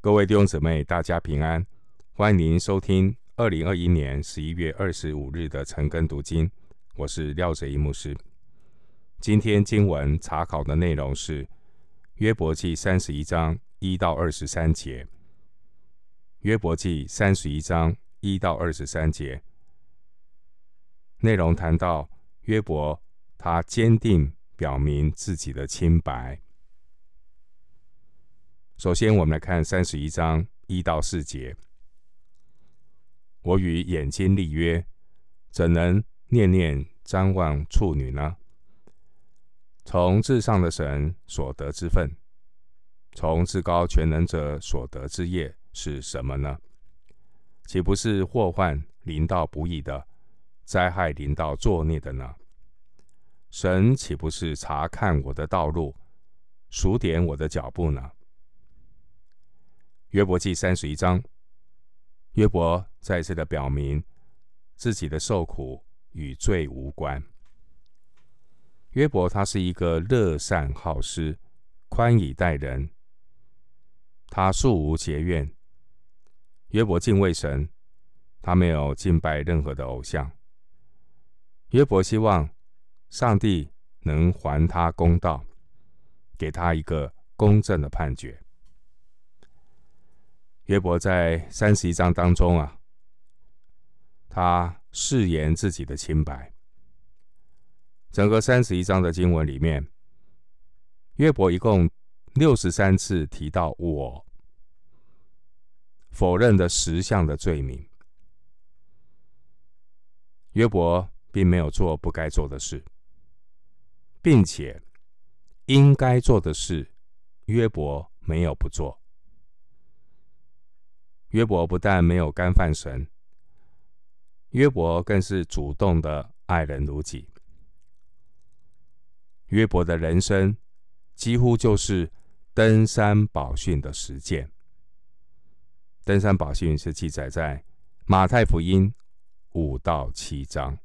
各位弟兄姊妹，大家平安！欢迎您收听二零二一年十一月二十五日的晨更读经。我是廖哲一牧师。今天经文查考的内容是约伯记三十一章一到二十三节。约伯记三十一章一到二十三节内容谈到约伯，他坚定表明自己的清白。首先，我们来看三十一章一到四节。我与眼睛立约，怎能念念瞻望处女呢？从至上的神所得之分，从至高全能者所得之业是什么呢？岂不是祸患临到不义的，灾害临到作孽的呢？神岂不是查看我的道路，数点我的脚步呢？约伯记三十一章，约伯再次的表明自己的受苦与罪无关。约伯他是一个乐善好施、宽以待人，他素无结怨。约伯敬畏神，他没有敬拜任何的偶像。约伯希望上帝能还他公道，给他一个公正的判决。约伯在三十一章当中啊，他誓言自己的清白。整个三十一章的经文里面，约伯一共六十三次提到“我”，否认的十项的罪名。约伯并没有做不该做的事，并且应该做的事，约伯没有不做。约伯不但没有干犯神，约伯更是主动的爱人如己。约伯的人生几乎就是登山宝训的实践。登山宝训是记载在马太福音五到七章。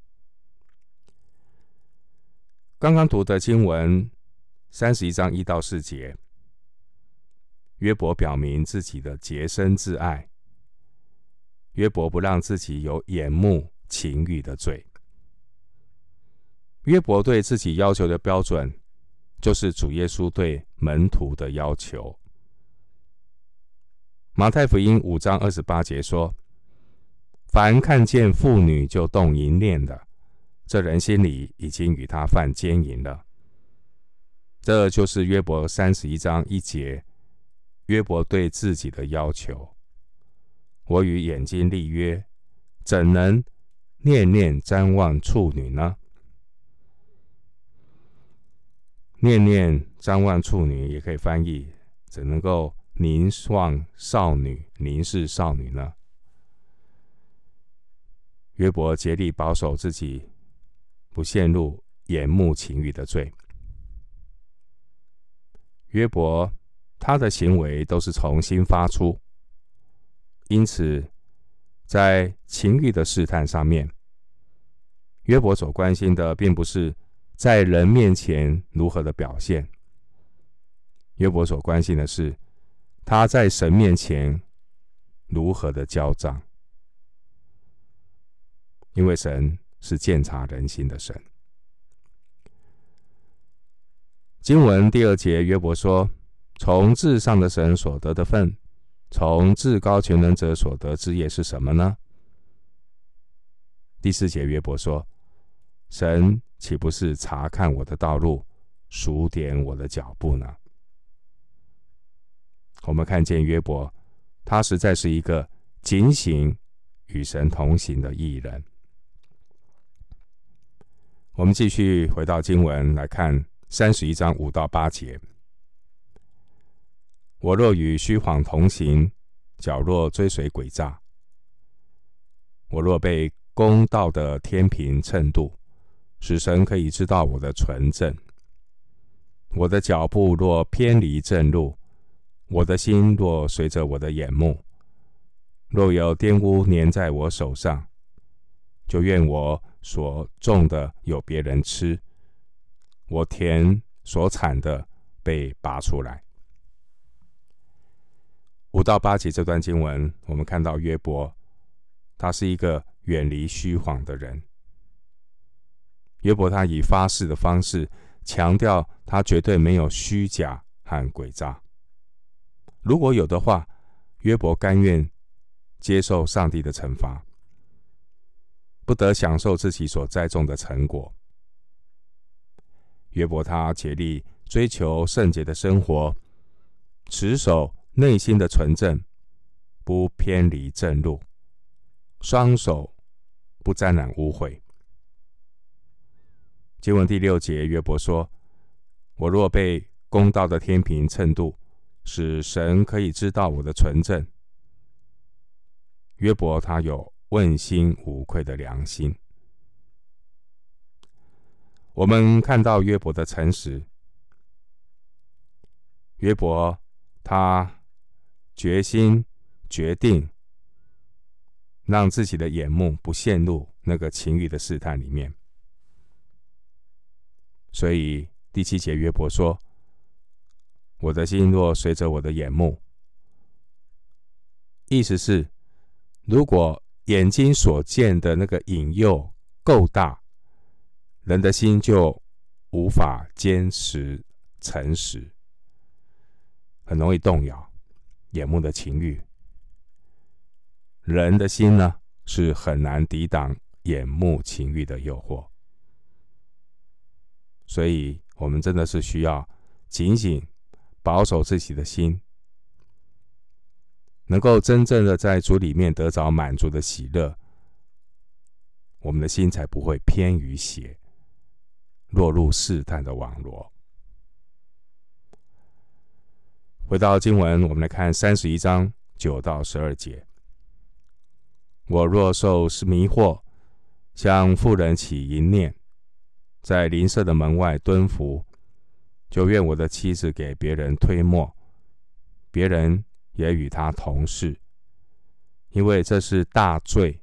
刚刚读的经文三十一章一到四节，约伯表明自己的洁身自爱。约伯不让自己有眼目情欲的罪。约伯对自己要求的标准，就是主耶稣对门徒的要求。马太福音五章二十八节说：“凡看见妇女就动淫念的，这人心里已经与他犯奸淫了。”这就是约伯三十一章一节，约伯对自己的要求。我与眼睛立约，怎能念念瞻望处女呢？念念瞻望处女也可以翻译，怎能够凝望少女、凝视少女呢？约伯竭力保守自己，不陷入眼目情欲的罪。约伯他的行为都是从心发出。因此，在情欲的试探上面，约伯所关心的并不是在人面前如何的表现，约伯所关心的是他在神面前如何的交账，因为神是鉴察人心的神。经文第二节，约伯说：“从至上的神所得的份。”从至高全能者所得之业是什么呢？第四节约伯说：“神岂不是察看我的道路，数点我的脚步呢？”我们看见约伯，他实在是一个警醒与神同行的艺人。我们继续回到经文来看三十一章五到八节。我若与虚谎同行，脚若追随诡诈；我若被公道的天平称度，使神可以知道我的纯正；我的脚步若偏离正路，我的心若随着我的眼目，若有玷污粘在我手上，就愿我所种的有别人吃，我田所产的被拔出来。五到八节这段经文，我们看到约伯，他是一个远离虚谎的人。约伯他以发誓的方式强调，他绝对没有虚假和诡诈。如果有的话，约伯甘愿接受上帝的惩罚，不得享受自己所栽种的成果。约伯他竭力追求圣洁的生活，持守内心的纯正，不偏离正路，双手不沾染污秽。经文第六节，约伯说：“我若被公道的天平称度，使神可以知道我的纯正。”约伯他有问心无愧的良心。我们看到约伯的诚实，约伯他决心决定让自己的眼目不陷入那个情欲的试探里面。所以第七节约伯说：“我的心若随着我的眼目，意思是，如果眼睛所见的那个引诱够大，人的心就无法坚持诚实，很容易动摇眼目的情欲。人的心呢，是很难抵挡眼目情欲的诱惑。”所以，我们真的是需要紧紧保守自己的心，能够真正的在主里面得着满足的喜乐，我们的心才不会偏于邪，落入试探的网罗。回到经文，我们来看三十一章九到十二节：我若受是迷惑，向妇人起淫念。在邻舍的门外蹲伏，就愿我的妻子给别人推磨，别人也与他同事，因为这是大罪，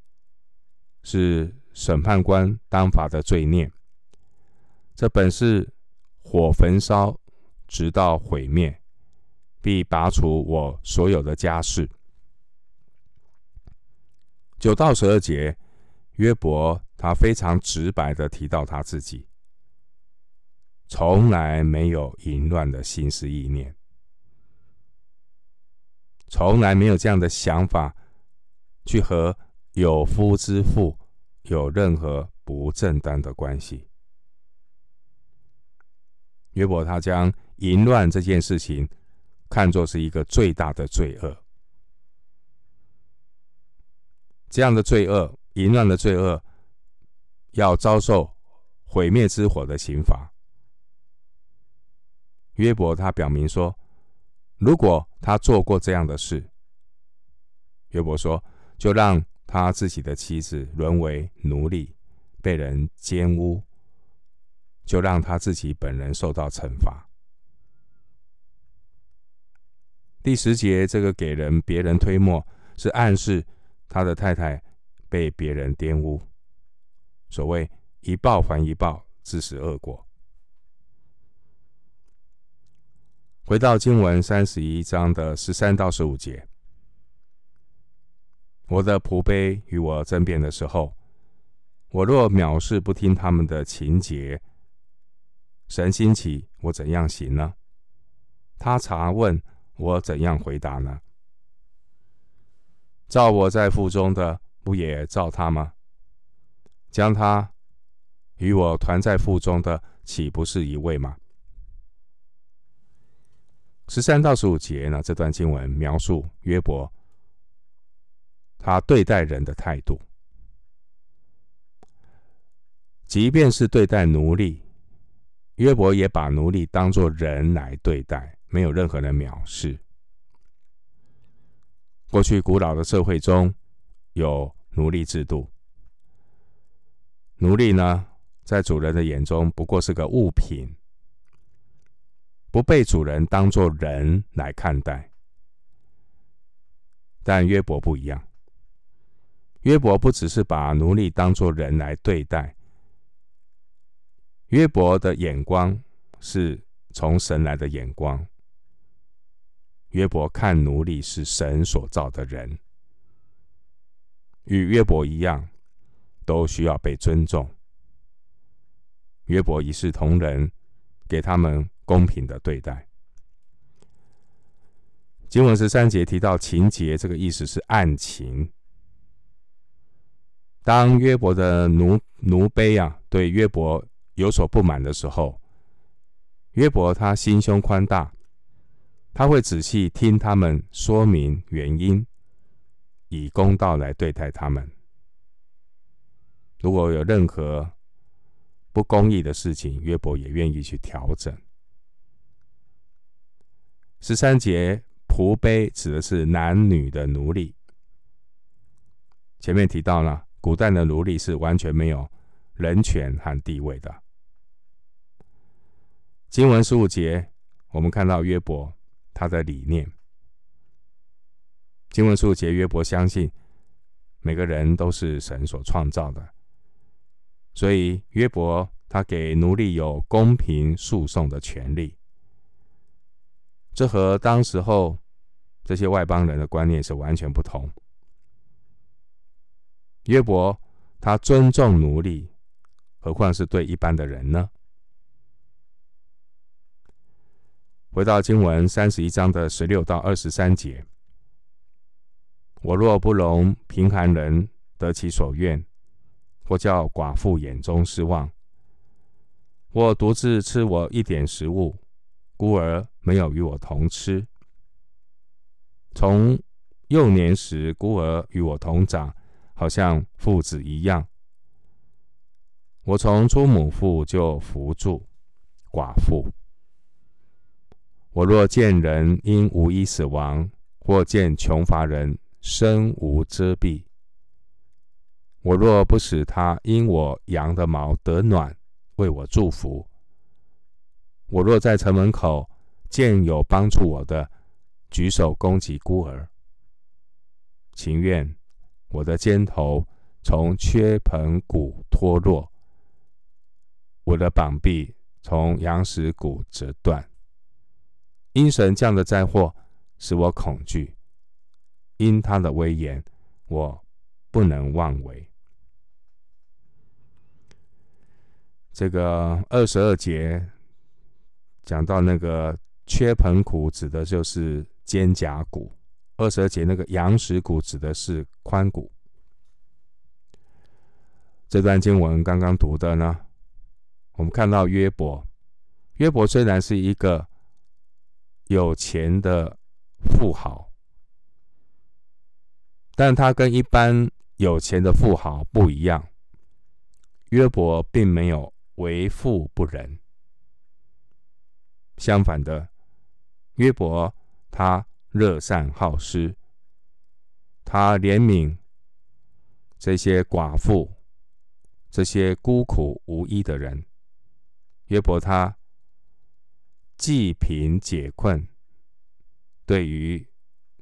是审判官当罚的罪孽。这本是火焚烧，直到毁灭，必拔除我所有的家事。九到十二节，约伯他非常直白的提到他自己。从来没有淫乱的心思意念，从来没有这样的想法，去和有夫之妇有任何不正当的关系。约伯他将淫乱这件事情看作是一个最大的罪恶，这样的罪恶，淫乱的罪恶，要遭受毁灭之火的刑罚。约伯他表明说，如果他做过这样的事，约伯说，就让他自己的妻子沦为奴隶，被人奸污，就让他自己本人受到惩罚。第十节这个给人别人推磨，是暗示他的太太被别人玷污。所谓一报还一报，自食恶果。回到经文三十一章的十三到十五节，我的仆婢与我争辩的时候，我若藐视不听他们的情节，神兴起，我怎样行呢？他查问我怎样回答呢？照我在腹中的，不也照他吗？将他与我团在腹中的，岂不是一位吗？十三到十五节呢，这段经文描述约伯他对待人的态度，即便是对待奴隶，约伯也把奴隶当作人来对待，没有任何的藐视。过去古老的社会中有奴隶制度，奴隶呢，在主人的眼中不过是个物品。不被主人当作人来看待，但约伯不一样。约伯不只是把奴隶当作人来对待，约伯的眼光是从神来的眼光。约伯看奴隶是神所造的人，与约伯一样，都需要被尊重。约伯一视同仁，给他们公平的对待。经文十三节提到情节，这个意思是案情。当约伯的奴奴婢啊对约伯有所不满的时候，约伯他心胸宽大，他会仔细听他们说明原因，以公道来对待他们。如果有任何不公义的事情，约伯也愿意去调整。十三节。仆婢指的是男女的奴隶。前面提到了，古代的奴隶是完全没有人权和地位的。经文十五节，我们看到约伯他的理念。经文十五节，约伯相信每个人都是神所创造的，所以约伯他给奴隶有公平诉讼的权利。这和当时候这些外邦人的观念是完全不同。约伯他尊重奴隶，何况是对一般的人呢？回到经文三十一章的十六到二十三节：我若不容贫寒人得其所愿，或叫寡妇眼中失望，我独自吃我一点食物，孤儿没有与我同吃。从幼年时，孤儿与我同长，好像父子一样。我从出母腹就扶助寡妇。我若见人因无依死亡，或见穷乏人身无遮蔽，我若不使他因我羊的毛得暖，为我祝福。我若在城门口见有帮助我的，举手攻击孤儿，情愿我的肩头从缺盆骨脱落，我的膀臂从羊屎骨折断。因神降的灾祸使我恐惧，因他的威严我不能妄为。这个二十二节讲到那个缺盆骨，指的就是。肩胛骨，二十二节那个羊屎骨指的是髋骨。这段经文刚刚读的呢，我们看到约伯，约伯虽然是一个有钱的富豪，但他跟一般有钱的富豪不一样。约伯并没有为富不仁，相反的，约伯。他乐善好施，他怜悯这些寡妇、这些孤苦无依的人。约伯他济贫解困，对于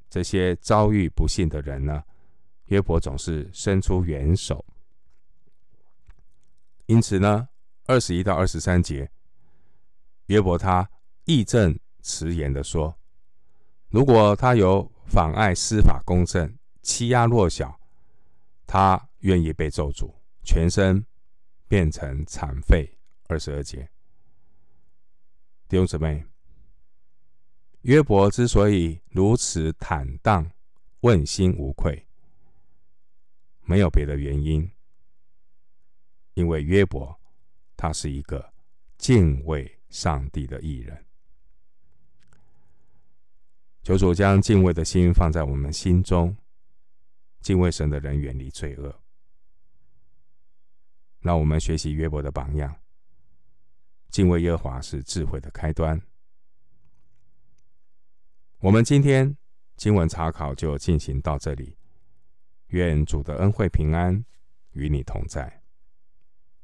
这些遭遇不幸的人呢，约伯总是伸出援手。因此呢，二十一到二十三节，约伯他义正辞严的说。如果他有妨碍司法公正、欺压弱小，他愿意被咒诅，全身变成残废。二十二节，弟兄姊妹，约伯之所以如此坦荡、问心无愧，没有别的原因，因为约伯他是一个敬畏上帝的艺人。求主将敬畏的心放在我们心中，敬畏神的人远离罪恶。让我们学习约伯的榜样，敬畏耶和华是智慧的开端。我们今天经文查考就进行到这里，愿主的恩惠平安与你同在。